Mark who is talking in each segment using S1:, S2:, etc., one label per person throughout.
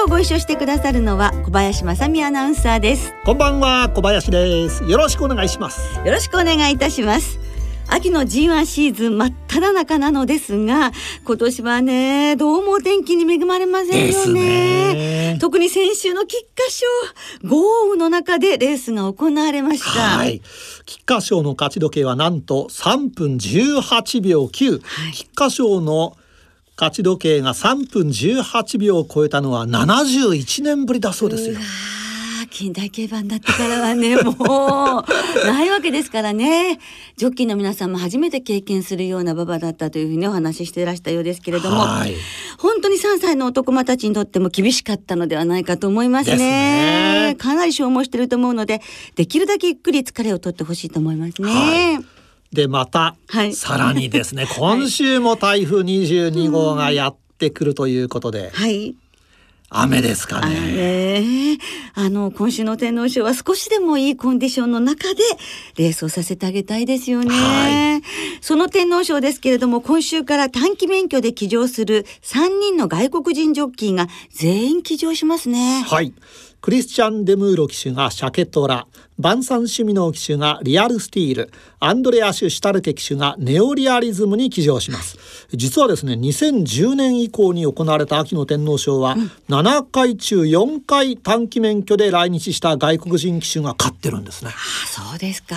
S1: 今日ご一緒してくださるのは小林正美アナウンサーです。
S2: こんばんは小林です。よろしくお願いします。
S1: よろしくお願いいたします。秋の G1 シーズン真っ只中なのですが今年はねどうもお天気に恵まれませんよね。特に先週の菊花賞豪雨の中でレースが行われました。
S2: はい。菊花賞の勝ち時計はなんと3分18秒9、はい、菊花賞の勝ち時計が3分18秒を超えたのは71年ぶりだそうですよ。
S1: 近代競馬になってからはね もうないわけですからねジョッキーの皆さんも初めて経験するような馬場だったというふうにお話ししていらしたようですけれども、はい、本当に3歳の男間たちにとっても厳しかったのではないかと思いますね。ねかなり消耗してると思うのでできるだけゆっくり疲れを取ってほしいと思いますね。はい
S2: でまた、はい、さらにですね 今週も台風22号がやってくるということで、はい、雨ですかね。
S1: あの、今週の天皇賞は少しでもいいコンディションの中でレースをさせてあげたいですよね。はい、その天皇賞ですけれども、今週から短期免許で騎乗する3人の外国人ジョッキーが全員騎乗しますね。
S2: はい。クリスチャン・デムーロ騎手がシャケトラ、バンサン・シュミノー騎手がリアル・スティール、アンドレアシュ・シュタルテ騎手がネオリアリズムに騎乗します。実はですね、2010年以降に行われた秋の天皇賞は、7回中4回短期免許で来日した外国人騎手が勝ってるんですね。
S1: あそうですか。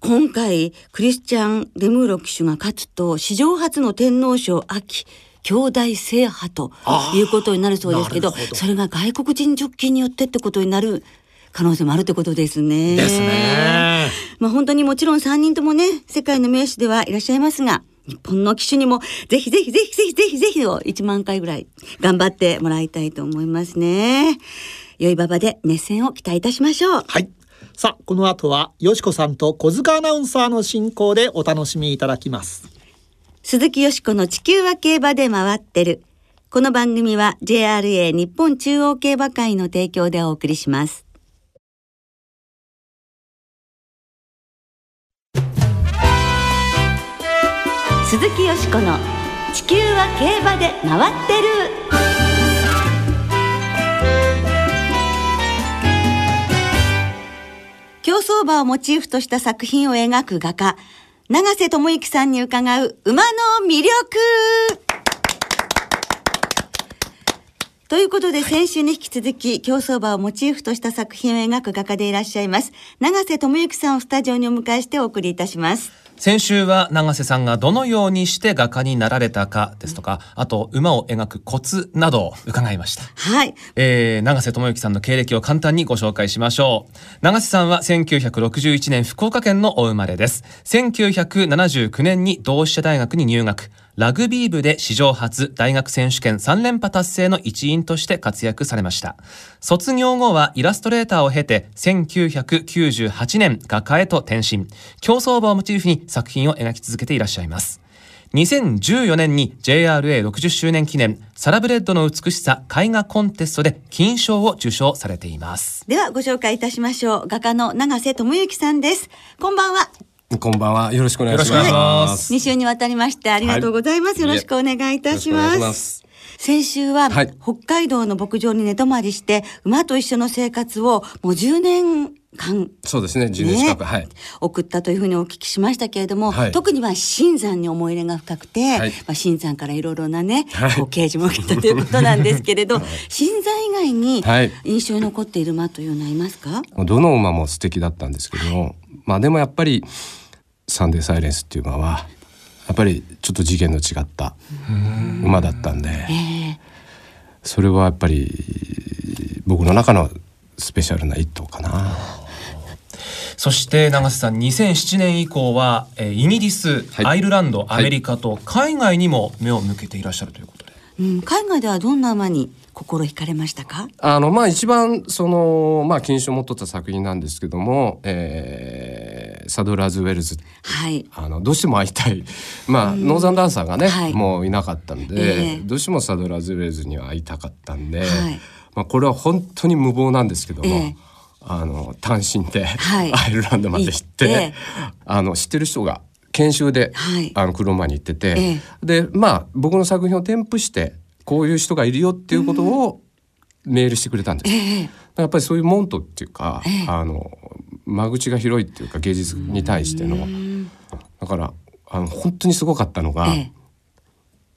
S1: 今回、クリスチャン・デムーロ騎手が勝つと、史上初の天皇賞秋、兄弟制覇ということになるそうですけどそれが外国人ジョッキーによってってことになる可能性もあるってことですね。
S2: ですね。
S1: まあ本当にもちろん3人ともね世界の名手ではいらっしゃいますが日本の機種にもぜひぜひぜひぜひぜひぜひを1万回ぐらい頑張ってもらいたいと思いますね。良い馬場で熱戦を期待いたしましょう。
S2: はい。さあ、この後は、よしこさんと小塚アナウンサーの進行でお楽しみいただきます。
S1: 鈴木よしこの地球は競馬で回ってる。この番組は JRA 日本中央競馬会の提供でお送りします。鈴木よしこの地球は競馬で回ってる。競走馬をモチーフとした作品を描く画家永瀬智之さんに伺う馬の魅力。ということで、先週に引き続き、競走馬をモチーフとした作品を描く画家でいらっしゃいます。永瀬智之さんをスタジオにお迎えしてお送りいたします。
S3: 先週は永瀬さんがどのようにして画家になられたかですとか、あと馬を描くコツなどを伺いました。
S1: はい。
S3: えー、永瀬智之さんの経歴を簡単にご紹介しましょう。永瀬さんは1961年福岡県のお生まれです。1979年に同志社大学に入学。ラグビー部で史上初大学選手権3連覇達成の一員として活躍されました。卒業後はイラストレーターを経て1998年画家へと転身。競走馬をモチーフに作品を描き続けていらっしゃいます。2014年に JRA60 周年記念サラブレッドの美しさ絵画コンテストで金賞を受賞されています。
S1: ではご紹介いたしましょう。画家の永瀬智之さんです。こんばんは。
S4: こんばんは。よろしくお願いします。
S1: 二週にわたりましてありがとうございます。はい、よろしくお願いいたします。先週は、はい、北海道の牧場に寝泊まりして、馬と一緒の生活をもう10年間、
S4: そうですね、10年近く、はい。
S1: 送ったというふうにお聞きしましたけれども、はい、特には新山に思い入れが深くて、はい、まあ、新山からいろいろなね、はい、こう啓示も受けたということなんですけれど、新山以外に印象に残っている馬というのはいますか、
S4: どの馬も素敵だったんですけども、まあでもやっぱり、サンデーサイレンスっていう馬はやっぱりちょっと次元の違った馬だったんで、それはやっぱり僕の中のスペシャルな一頭かな。
S3: そして永瀬さん2007年以降は、えー、イギリス、はい、アイルランドアメリカと海外にも目を向けていらっしゃるということで。
S1: うん、海外ではどんな馬に心惹かれましたか？
S4: あのまあ一番そのまあ金賞を持っとった作品なんですけども、えー、サドラーズ・ウェルズ、
S1: はい、
S4: あのどうしても会いたい。まあ、ノーザンダンサーがね、はい、もういなかったんで、えー、どうしてもサドラーズ・ウェルズには会いたかったんで、はい、まあ、これは本当に無謀なんですけども。えーあの単身で、はい、アイルランドまで行ってあの知ってる人が研修で、はい、あの車に行ってて、ええ、でまあ僕の作品を添付してこういう人がいるよっていうことをメールしてくれたんです。え、やっぱりそういうモントっていうか、あの間口が広いっていうか芸術に対しての。だからあの本当にすごかったのが、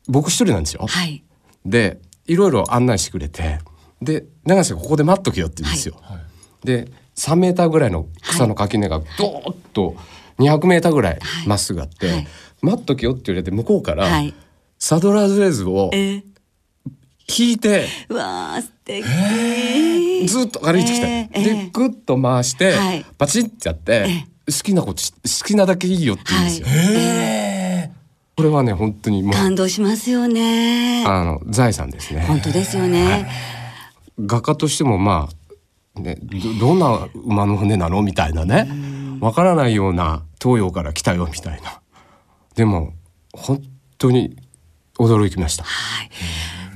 S4: 僕一人なんですよ。はい、でいろいろ案内してくれてで永瀬ここで待っとけよって言うんですよ。はい、で3メーターぐらいの草の垣根がドーッと200メーターぐらいまっすぐあって、はい、待っとけよって言われて向こうから、サドラーズレーズを引いて、
S1: うわ素敵、
S4: ずっと歩いてきた、えー、でグッと回して、はい、パチンってやって、好きなこと好きなだけいいよって言うんですよ。はい、これはね本当にもう
S1: 感動しますよね。
S4: あの財産ですね。
S1: 本当ですよね。
S4: 画家としてもまあねどどんな馬の骨なのみたいなね。わからないような東洋から来たよみたいな。でも本当に驚きました。はい、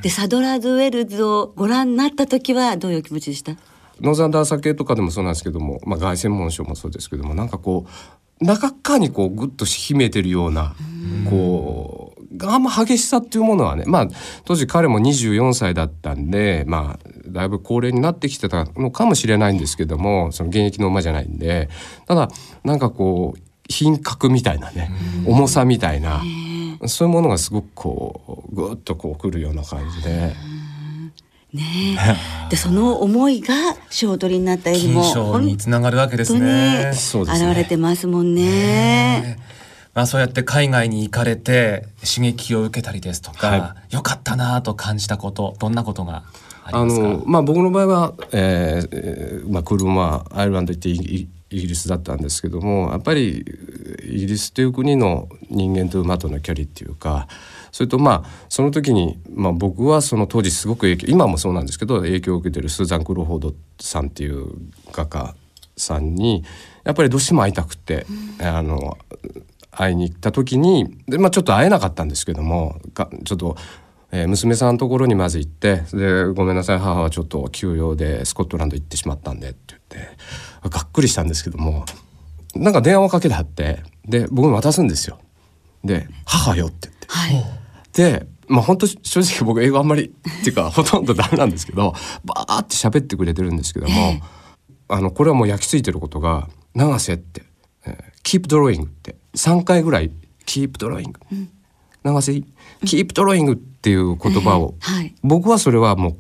S1: でサドラーズウェルズをご覧になった時はどういう気持ちでした？
S4: ノーザンダーサ系とかでもそうなんですけども、まあ、凱旋門賞もそうですけどもなんかこう中かにこうグッと秘めてるようなこうあんま激しさっていうものはねまあ当時彼も24歳だったんでまあだいぶ高齢になってきてたのかもしれないんですけどもその現役の馬じゃないんでただなんかこう品格みたいなね重さみたいなそういうものがすごくこうぐっとこうくるような感じで。
S1: ねでその思いが賞取りになった絵にも
S3: 金につながるわけですね。
S1: 現れてますもんね。
S3: まあそうやって海外に行かれて刺激を受けたりですとか、はい、よかったなと感じたことどんなことがあの
S4: まあ僕の場合は、えーまあ、車アイルランド行ってイギリスだったんですけどもやっぱりイギリスという国の人間と馬との距離っていうかそれとまあその時に、まあ、僕はその当時すごく影響今もそうなんですけど影響を受けてるスーザン・クロフォードさんっていう画家さんにやっぱりどうしても会いたくて、うん、あの会いに行った時にで、まあ、ちょっと会えなかったんですけどもちょっとえー、娘さんのところにまず行ってで「ごめんなさい母はちょっと休養でスコットランド行ってしまったんで」って言ってがっくりしたんですけどもなんか電話をかけてあってで僕に渡すんですよ。で「母よ」って言って。はい、でまあ本当正直僕英語あんまりっていうか ほとんどダメなんですけどバーって喋ってくれてるんですけども、あのこれはもう焼き付いてることが「永瀬」って「keep drawing」って3回ぐらい「keep drawing」うん永瀬キープドローイングっていう言葉を、はい、僕はそれはもう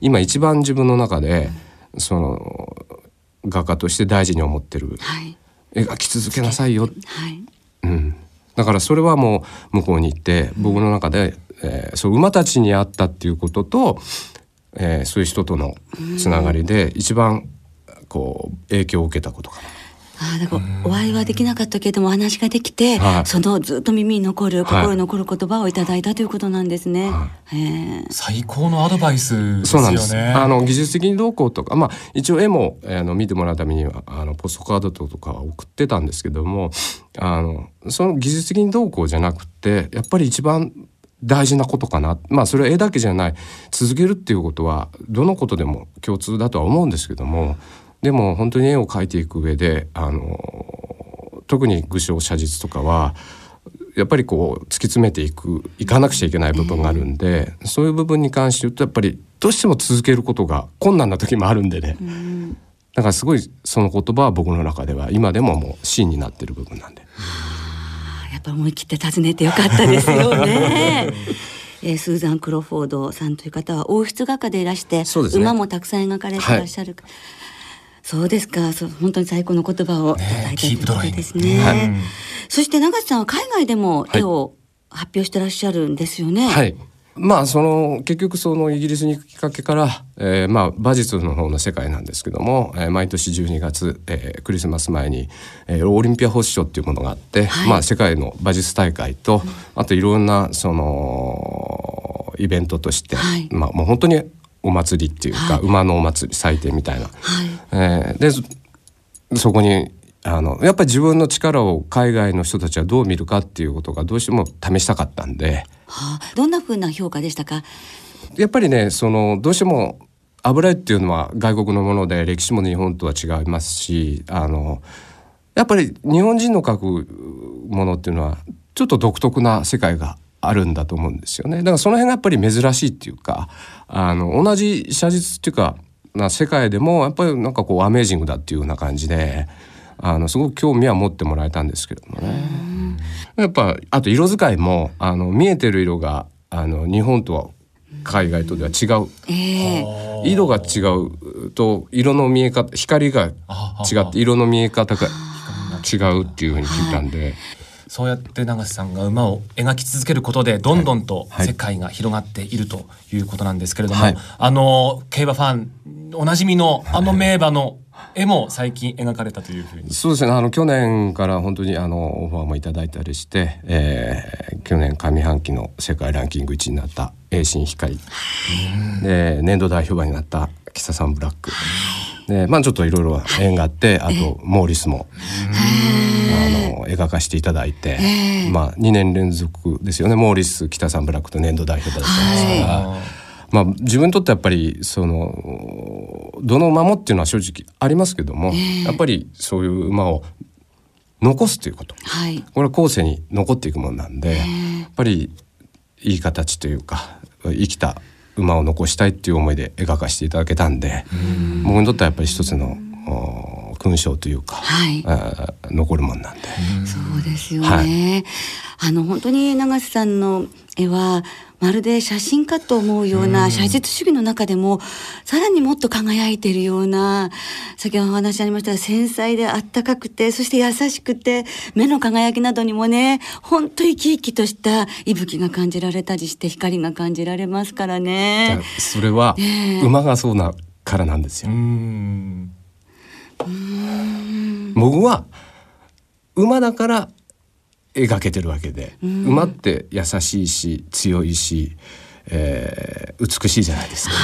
S4: 今一番自分の中で、その画家として大事に思ってる、はい、描き続けなさいよ、はい。うん、だからそれはもう向こうに行って僕の中で、えー、そう馬たちに会ったっていうことと、えー、そういう人とのつながりで一番こう影響を受けたことかな。
S1: あだからお会いはできなかったけれどもお話ができて、はい、そのずっと耳に残る心に残る言葉をいただいたということなんですね。はい、
S3: 最高のアドバイス、
S4: ね、そうなんです。あの技術的にどうこうとか、まあ一応絵もあの見てもらうためにはあのポストカードとか送ってたんですけども、あのその技術的にどうこうじゃなくてやっぱり一番大事なことかな。まあそれは絵だけじゃない。続けるっていうことはどのことでも共通だとは思うんですけどもでも本当に絵を描いていく上であの特に具象写実とかはやっぱりこう突き詰めていくいかなくちゃいけない部分があるんで、えー、そういう部分に関して言うとやっぱりどうしても続けることが困難な時もあるんでね、うん、だからすごいその言葉は僕の中では今でももう芯になってる部分なんで。
S1: やっぱ思い切って訪ねてよかったですよね。えー、スーザン・クロフォードさんという方は王室画家でいらして、ね、馬もたくさん描かれていらっしゃる、はいそうですか。そう本当に最高の言葉をいただいたということですね。ねそして永瀬さんは海外でも絵を発表してらっしゃるんですよね。
S4: はい。まあその結局そのイギリスに行くきっかけから、えー、まあ馬術の方の世界なんですけども、えー、毎年12月、えー、クリスマス前に、えー、オリンピア星賞っていうものがあって、はい、まあ世界の馬術大会と、あといろんなそのイベントとして、
S1: はい
S4: まあもう本当にお祭りっていうか、
S1: はい。
S4: 馬のお祭り祭典みたいな。
S1: はい。
S4: えーでそそこにあのやっぱり自分の力を海外の人たちはどう見るかっていうことがどうしても試したかったんで。
S1: はあ、どんな風な評価でしたか？
S4: やっぱりねそのどうしても油絵っていうのは外国のもので歴史も日本とは違いますしあのやっぱり日本人の描くものっていうのはちょっと独特な世界があるんだと思うんですよね。だからその辺がやっぱり珍しいっていうかあの同じ写実っていうかな世界でもやっぱりなんかこうアメージングだっていうような感じであのすごく興味は持ってもらえたんですけれどもね。やっぱあと色使いもあの見えてる色があの日本とは海外とでは違う。
S1: ええ。
S4: 色が違うと色の見え方光が違って色の見え方が違うっていうふうに聞いたんで、
S3: そうやって永瀬さんが馬を描き続けることでどんどんと
S4: はい。
S3: 世界が広がっているということなんですけれども、
S4: はい。
S3: あの競馬ファンおなじみのあの名馬の絵も最近描かれたというふうに。
S4: そうですね。あの去年から本当にあのオファーもいただいたりして、えー去年上半期の世界ランキング1位になった栄新光で年度代表馬になったキササンブラックでまあちょっといろいろ縁があってあとモーリスもあの描かせていただいて、まあ2年連続ですよね。モーリス北さんブラックと年度代表だったんですが。まあ、自分にとってやっぱりそのどの馬もっていうのは正直ありますけども、やっぱりそういう馬を残すということ。
S1: はい。
S4: これは後世に残っていくものなんでやっぱりいい形というか生きた馬を残したいっていう思いで描かせていただけたんで僕にとってはやっぱり一つのお勲章というか、
S1: はい。
S4: 残るもんなんで。
S1: そうですよね、
S4: は
S1: あの本当に永瀬さんの絵はまるで写真かと思うような写実主義の中でもさらにもっと輝いているような先ほどお話ありましたが繊細であったかくてそして優しくて目の輝きなどにもね本当生き生きとした息吹が感じられたりして光が感じられますからね。
S4: それは馬がそうなからなんですよ
S3: う。ん
S4: 僕は馬だから描けてるわけで、馬って優しいし強いし、えー美しいじゃないですか。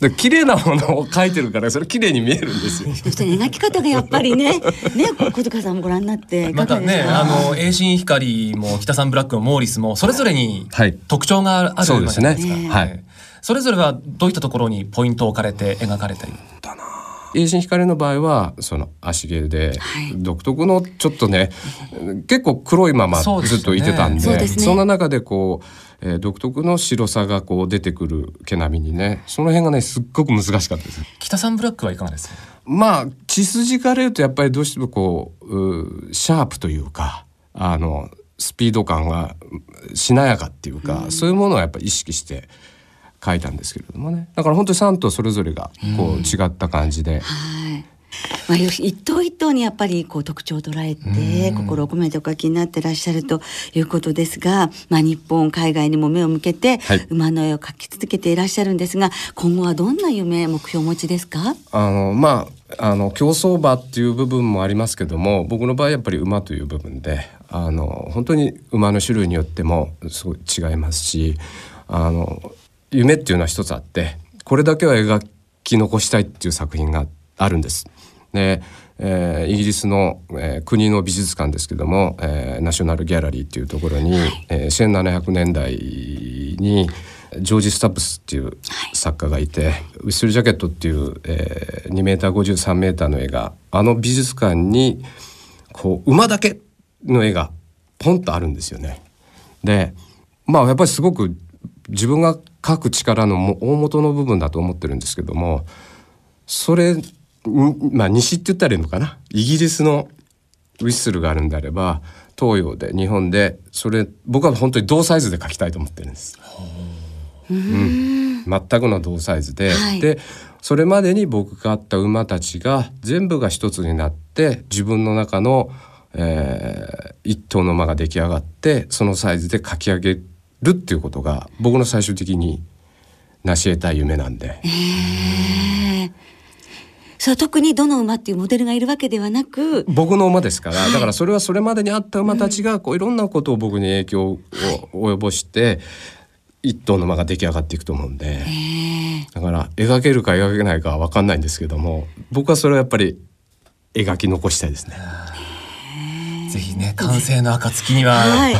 S4: で綺麗なものを描いてるからそれ綺麗に見えるんですよ。
S1: そして描き方がやっぱりね、ね、小塚さんもご覧になって
S3: またね。あの栄新光も北さんブラックもモーリスもそれぞれに
S4: はい。
S3: 特徴があるじゃないですか。
S4: はい。
S3: それぞれはどういったところにポイントを置かれて描かれたり
S4: 栄新光の場合はその足毛で
S1: はい。
S4: 独特のちょっとね結構黒いままずっといてたんで
S1: そね。
S4: そんな中でこう、えー独特の白さがこう出てくる毛並みにねその辺がねすっごく難しかったです。
S3: 北さんブラックはいかがですか？
S4: まあ血筋から言うとやっぱりどうしてもこうシャープというかあのスピード感がしなやかっていうか、そういうものをやっぱり意識して書いたんですけれどもね。だから本当に3頭それぞれがこう違った感じで、
S1: はい。まあ、一頭一頭にやっぱりこう特徴を捉えて心を込めてお書きになってらっしゃるということですが、まあ、日本海外にも目を向けて
S4: はい。
S1: 馬の絵を描き続けていらっしゃるんですが今後はどんな夢目標をお持ちですか？
S4: あのまああの競走馬っていう部分もありますけども僕の場合やっぱり馬という部分であの本当に馬の種類によってもすごい違いますしあの夢っていうのは一つあってこれだけは描き残したいっていう作品があるんです。でえーイギリスの、えー国の美術館ですけども、えーナショナルギャラリーっていうところに、えー1700年代にジョージ・スタップスっていう作家がいて、ウィッスル・ジャケットっていう、えー、2メーター53メーターの絵があの美術館にこう馬だけの絵がポンとあるんですよね。でまあやっぱりすごく自分が描く力のも大元の部分だと思ってるんですけどもそれにまあ西って言ったらいいのかな？イギリスのウィッスルがあるんであれば東洋で日本でそれ僕は本当に同サイズで描きたいと思ってるんです。うん、全くの同サイズで、
S1: はい。
S4: でそれまでに僕があった馬たちが全部が一つになって自分の中の、えー一頭の馬が出来上がってそのサイズで描き上げるっていうことが僕の最終的に成し得たい夢なんで。
S1: そう特にどの馬っていうモデルがいるわけではなく
S4: 僕の馬ですから、だからそれはそれまでにあった馬たちがこういろんなことを僕に影響を及ぼして一頭の馬が出来上がっていくと思うんで、だから描けるか描けないかは分かんないんですけども僕はそれはやっぱり描き残したいですね。
S3: ぜひね完成の暁には
S1: はい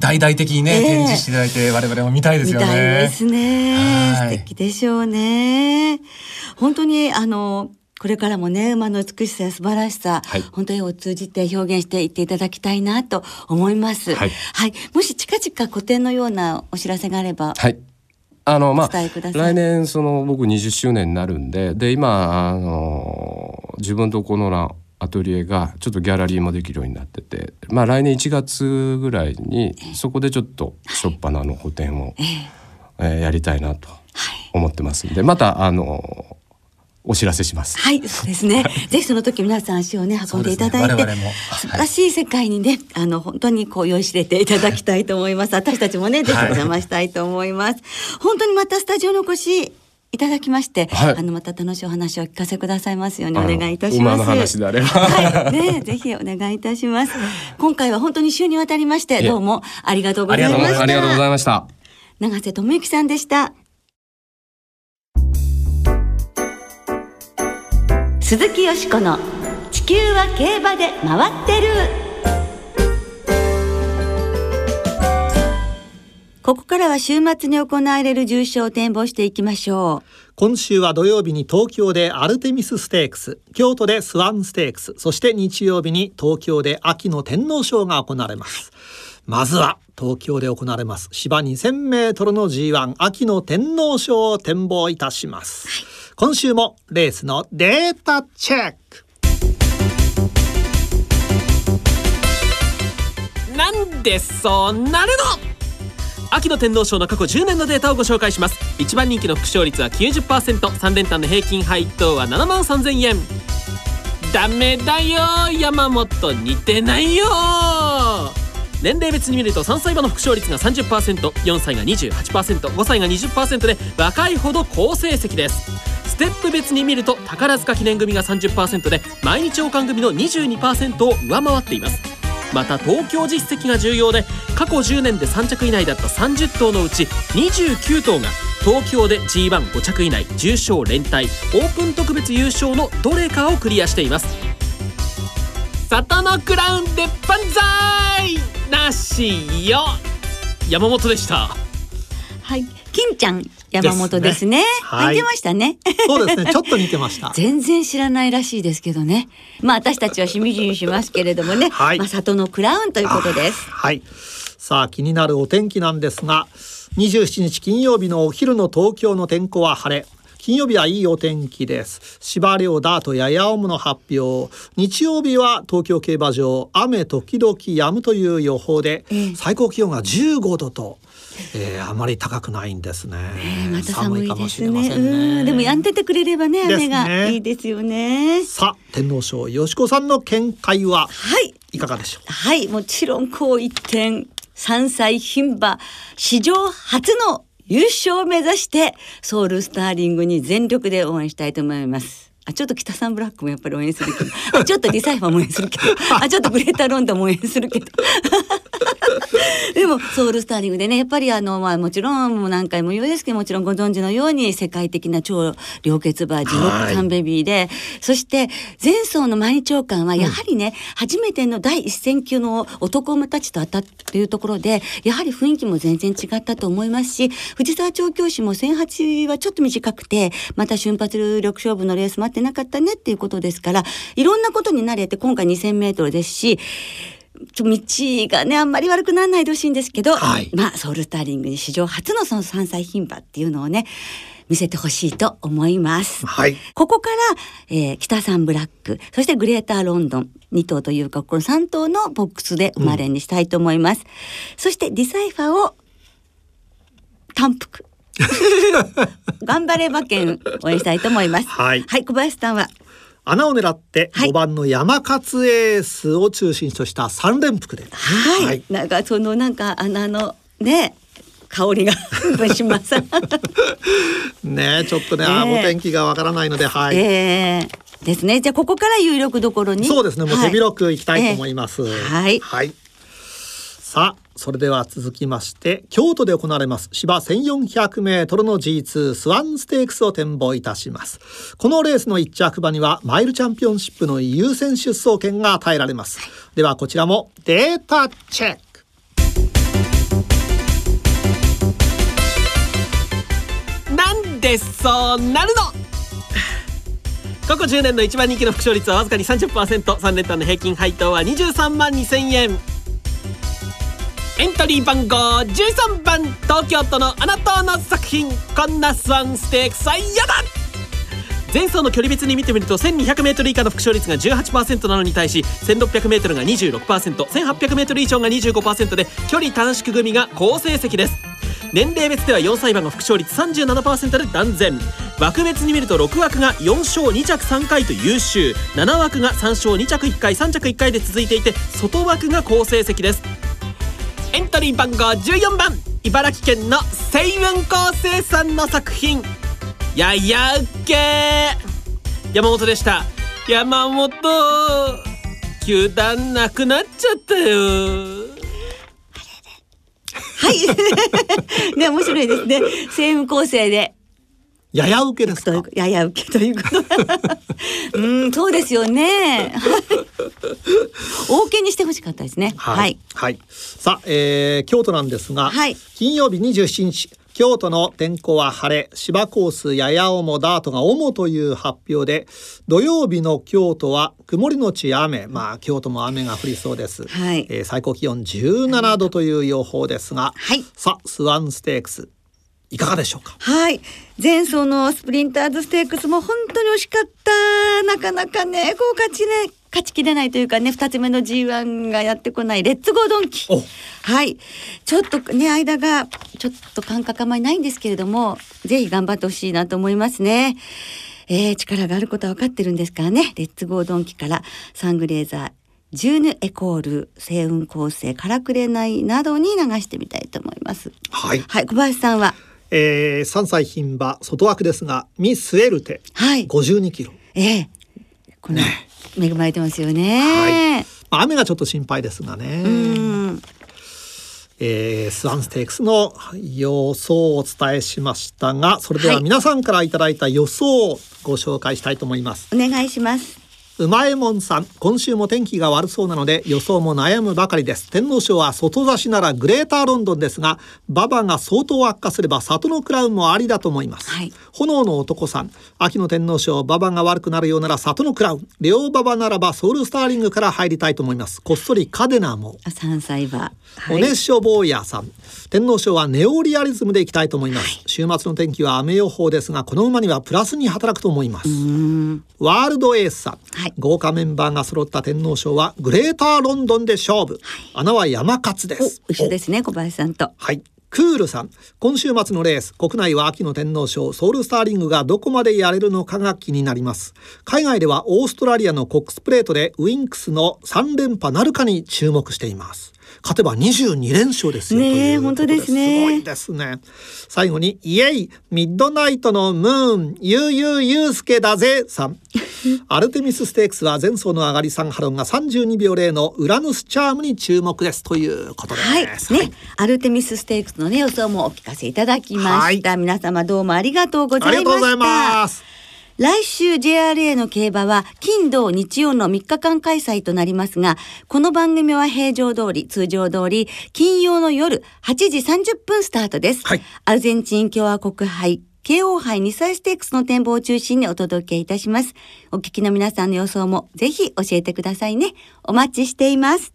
S3: 大々的にね、
S1: ええ
S3: 展示していただいて我々も見たいですよね。
S1: みたいですね。
S3: はい
S1: 素敵でしょうね。本当にあのこれからもね馬の美しさや素晴らしさ、
S4: はい
S1: 本当にを通じて表現していっていただきたいなと思います。
S4: はい
S1: もし近々個展のようなお知らせがあれば、
S4: はい。あのまあ来年その僕20周年になるんでで今あの自分とこのなアトリエがちょっとギャラリーもできるようになっててまあ来年1月ぐらいにそこでちょっと初っ端の個展を、えーやりたいなと思ってますんでまたあのお知らせします。
S1: はい、そうですね。ぜひその時皆さん足をね運んでいただいて、
S3: ね我々も
S1: 素晴らしい世界にね、あの本当にこう酔いしれていただきたいと思います。私たちもね、ぜひお邪魔したいと思います。本当にまたスタジオのお越しいただきまして、
S4: はい
S1: あのまた楽しいお話をお聞かせくださいますようにお願いいたします。
S4: 馬の話であれば
S1: はい、ね、ぜひお願いいたします。今回は本当に週にわたりまして、どうもありがとうございました。
S3: あり
S4: ありがとうございました。
S1: 長瀬智之さんでした。鈴木よしこの地球は競馬で回ってる。ここからは週末に行われる重賞を展望していきましょう。
S2: 今週は土曜日に東京でアルテミスステークス京都でスワンステークスそして日曜日に東京で秋の天皇賞が行われます。まずは東京で行われます芝2000メートルの G1 秋の天皇賞を展望いたします、今週もレースのデータチェック。
S5: なんでそうなるの？秋の天皇賞の過去10年のデータをご紹介します。一番人気の副勝率は 90%3 連単の平均配当は7万3000円。ダメだよ。山本似てないよ。年齢別に見ると3歳馬の副勝率が 30%4 歳が 28%5 歳が20%で若いほど好成績です。ステップ別に見ると宝塚記念組が30%で毎日王冠組の22%を上回っています。また東京実績が重要で過去10年で3着以内だった30頭のうち29頭が東京で G15 着以内重賞連帯オープン特別優勝のどれかをクリアしています。里のクラウンで万歳！なしよ！山本でした。
S1: はい、金ちゃん。山本ですね。
S2: はい
S1: 似てましたね。
S2: そうですねちょっと似てました
S1: 全然知らないらしいですけどね。まあ私たちはしみじみしますけれどもね。
S2: はい
S1: まあ里のクラウンということです。
S2: はいさあ気になるお天気なんですが27日金曜日のお昼の東京の天候は晴れ金曜日はいいお天気です芝涼ダートややおむの発表日曜日は東京競馬場雨時々止むという予報で、最高気温が15度と、えーあまり高くないんですね、
S1: えーまた寒い
S2: かもし
S1: ですね。
S2: れませんね
S1: うん、でも止んでてくれればね、雨が
S2: ね
S1: いいですよね。
S2: さあ天皇賞よしこさんの見解は？
S1: はい。
S2: いかがでしょう？
S1: はい、もちろんこう一点、3歳牝馬、史上初の優勝を目指して、ソウルスターリングに全力で応援したいと思います。あ、ちょっと北さんブラックもやっぱり応援するけど、あ、ちょっとディサイファーも応援するけど、あ、ちょっとグレーターロンドンも応援するけど。でもソウルスターリングでねやっぱりあのまあもちろんもう何回も言うですけどもちろんご存知のように世界的な超良血馬ジロックカンベビーで、そして前走の毎日王冠はやはりね、初めての第一線級の男馬たちと当たったというところでやはり雰囲気も全然違ったと思いますし藤沢調教師も1008はちょっと短くてまた瞬発力勝負のレース待ってなかったねっていうことですからいろんなことに慣れて今回2000メートルですしちょ道がねあんまり悪くならないでほしいんですけど、
S2: はい
S1: まあソウルスターリングに史上初のその3歳牝馬っていうのをね見せてほしいと思います。
S2: はい
S1: ここから、えー北サンブラックそしてグレーターロンドン2頭というかこの3頭のボックスで生まれにしたいと思います。そしてディサイファーを単服 頑張れ馬券応援したいと思います。
S2: はい。
S1: はい、小林さんは？
S2: 穴を狙って
S1: はい。
S2: 5番の山勝エースを中心とした3連複で、
S1: はい、
S2: はい。
S1: なんかそのなんか穴のね香りが します。
S2: ねちょっとね、あ
S1: ね
S2: お天気がわからないのではい、
S1: えーですね。じゃあここから有力どころに。
S2: そうですね。もう手広くいきたいと思い
S1: ま
S2: ます、
S1: はい
S2: さあそれでは続きまして京都で行われます芝 1400m の G2 スワンステークスを展望いたします。このレースの1着馬にはマイルチャンピオンシップの優先出走権が与えられます。ではこちらもデータチェック。
S5: なんでそうなるの？過去10年の一番人気の副勝率はわずかに 30%3 連単の平均配当は23万2000円。エントリー番号13番東京都のあなたの作品。こんなスワンステークスは嫌だ。前走の距離別に見てみると 1200m 以下の副勝率が18%なのに対し 1600m が 26%1800m 以上が25%で距離短縮組が好成績です。年齢別では4歳馬の副勝率37%で断然。枠別に見ると6枠が4勝2着3回と優秀。7枠が3勝2着1回3着1回で続いていて外枠が好成績です。エントリー番号14番茨城県の星雲高生さんの作品ややうけ山本でした山本球団なくなっちゃったよ
S1: はい。ね、面白いですね。セーム構成で。
S2: やや受けですか？
S1: というやや受けということ。うん、そうですよね。大けにしてほしかったですね。はい。
S2: はい、さあ、えー、京都なんですが、
S1: はい。
S2: 金曜日27日京都の天候は晴れ芝コースやや重ダートが主という発表で土曜日の京都は曇りのち雨。まあ京都も雨が降りそうです、
S1: はい。
S2: えー最高気温17度という予報ですが、
S1: はい。
S2: さあスワンステークスいかがでしょうか？
S1: はい。前走のスプリンターズステークスも本当に惜しかった。なかなかね、こう勝ちね、勝ちきれないというかね、二つ目の G1 がやってこないレッツゴードンキ
S2: お。
S1: はい。ちょっとね、間がちょっと感覚あまりないんですけれども、ぜひ頑張ってほしいなと思いますね。えー、力があることは分かってるんですからね、レッツゴードンキからサングレーザー、ジューヌエコール、星雲構成、からくれないなどに流してみたいと思います。
S2: はい、
S1: はい、小林さんは、
S2: えー、3歳牝馬外枠ですがミスエルテ
S1: はい。
S2: 52キロ
S1: ええこの、恵まれてますよ
S2: はい
S1: ね。
S2: まあ雨がちょっと心配ですがね
S1: うん。
S2: えー、スワンステークスの予想をお伝えしましたがそれでは
S1: はい
S2: 皆さんからいただいた予想をご紹介したいと思います、
S1: お願いします。
S2: うまえもんさん今週も天気が悪そうなので予想も悩むばかりです。天皇賞は外差しならグレーターロンドンですが馬場が相当悪化すれば里のクラウンもありだと思います、
S1: はい。
S2: 炎の男さん秋の天皇賞馬場が悪くなるようなら里のクラウン。両馬場ならばソウルスターリングから入りたいと思います。こっそりカデナも。
S1: あ、三歳馬。
S2: お熱唱坊やさん。天皇賞はネオリアリズムでいきたいと思います、週末の天気は雨予報ですがこの馬にはプラスに働くと思います。ワールドエースさん、
S1: はい。
S2: 豪華メンバーが揃った天皇賞はグレーターロンドンで勝負、穴は山勝で
S1: お
S2: す、
S1: 一緒ですね、小林さんと。
S2: はい。クールさん。今週末のレース国内は秋の天皇賞ソウルスターリングがどこまでやれるのかが気になります。海外ではオーストラリアのコックスプレートでウィンクスの3連覇なるかに注目しています勝てば22連勝ですよ
S1: ね本当ですね。
S2: すごいですね。最後にイエイミッドナイトのムーンゆうゆうゆうすけだぜさん。アルテミスステークスは前走の上がり3ハロンが32秒0のウラヌスチャームに注目ですということです。
S1: はい、ね、アルテミスステークスのね、予想もお聞かせいただきました。皆様どうもありがとうござ
S2: あり
S1: いました。
S2: がとうございます
S1: 来週 JRA の競馬は金土日曜の3日間開催となりますが、この番組は平常通り、通常通り、金曜の夜8時30分スタートです。
S2: はい
S1: アルゼンチン共和国杯、KO 杯2歳ステークスの展望を中心にお届けいたします。お聞きの皆さんの予想もぜひ教えてくださいね。お待ちしています。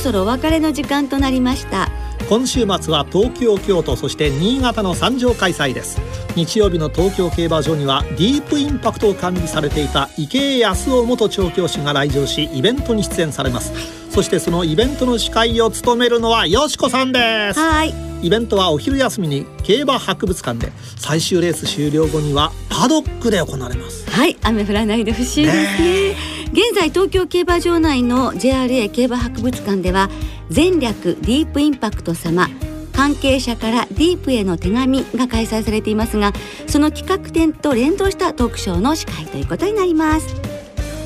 S1: そろそろお別れの時間となりました。
S2: 今週末は東京京都そして新潟の3場開催です日曜日の東京競馬場にはディープインパクトを管理されていた池江康夫元調教師が来場しイベントに出演されますそしてそのイベントの司会を務めるのはよしこさんです
S1: はい。
S2: イベントはお昼休みに競馬博物館で最終レース終了後にはパドックで行われます
S1: はい、雨降らないでほしいですね。現在東京競馬場内の JRA 競馬博物館では前略ディープインパクト様関係者からディープへの手紙が開催されていますがその企画展と連動したトークショーの司会ということになります。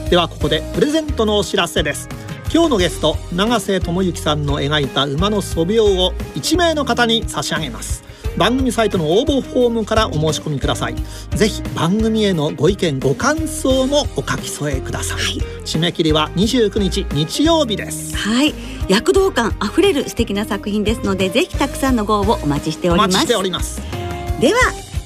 S2: ではここでプレゼントのお知らせです。今日のゲスト永瀬智之さんの描いた馬の素描を1名の方に差し上げます。番組サイトの応募フォームからお申し込みください。ぜひ番組へのご意見ご感想もお書き添えください、はい、締め切りは29日日曜日です。
S1: はい。躍動感あふれる素敵な作品ですのでぜひたくさんのご応募お待ちしております。お待ちしております。では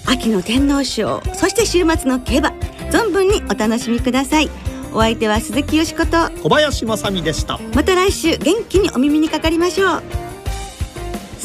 S1: 秋の天皇賞そして週末の競馬存分にお楽しみください。お相手は鈴木よしこと
S2: 小林正美でした。
S1: また来週元気にお耳にかかりましょう